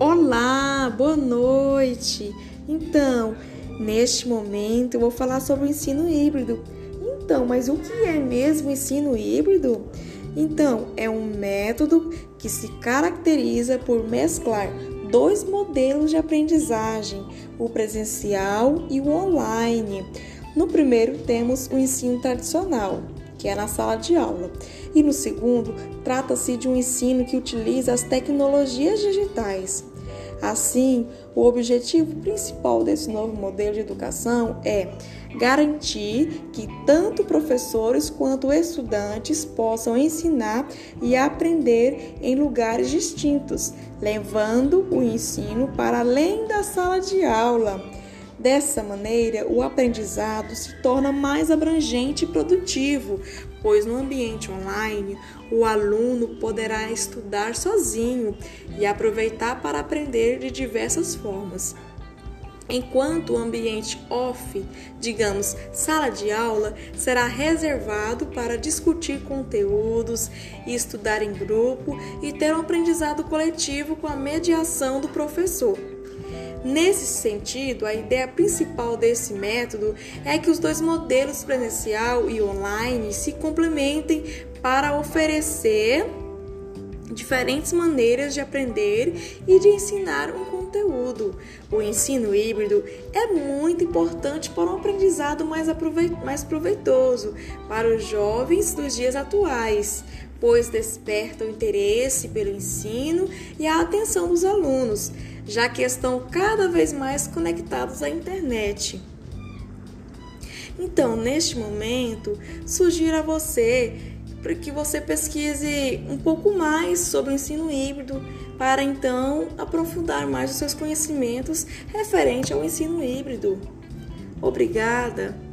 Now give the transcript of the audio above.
Olá, boa noite. Então, neste momento eu vou falar sobre o ensino híbrido. Então, mas o que é mesmo ensino híbrido? Então, é um método que se caracteriza por mesclar dois modelos de aprendizagem, o presencial e o online. No primeiro, temos o ensino tradicional, que é na sala de aula. E no segundo, trata-se de um ensino que utiliza as tecnologias digitais. Assim, o objetivo principal desse novo modelo de educação é garantir que tanto professores quanto estudantes possam ensinar e aprender em lugares distintos, levando o ensino para além da sala de aula. Dessa maneira, o aprendizado se torna mais abrangente e produtivo, pois no ambiente online o aluno poderá estudar sozinho e aproveitar para aprender de diversas formas. Enquanto o ambiente off, digamos sala de aula, será reservado para discutir conteúdos, estudar em grupo e ter um aprendizado coletivo com a mediação do professor. Nesse sentido, a ideia principal desse método é que os dois modelos presencial e online se complementem para oferecer diferentes maneiras de aprender e de ensinar um conteúdo. O ensino híbrido é muito importante para um aprendizado mais, mais proveitoso para os jovens dos dias atuais, pois desperta o interesse pelo ensino e a atenção dos alunos, já que estão cada vez mais conectados à internet. Então, neste momento, sugiro a você para que você pesquise um pouco mais sobre o ensino híbrido, para então aprofundar mais os seus conhecimentos referente ao ensino híbrido. Obrigada!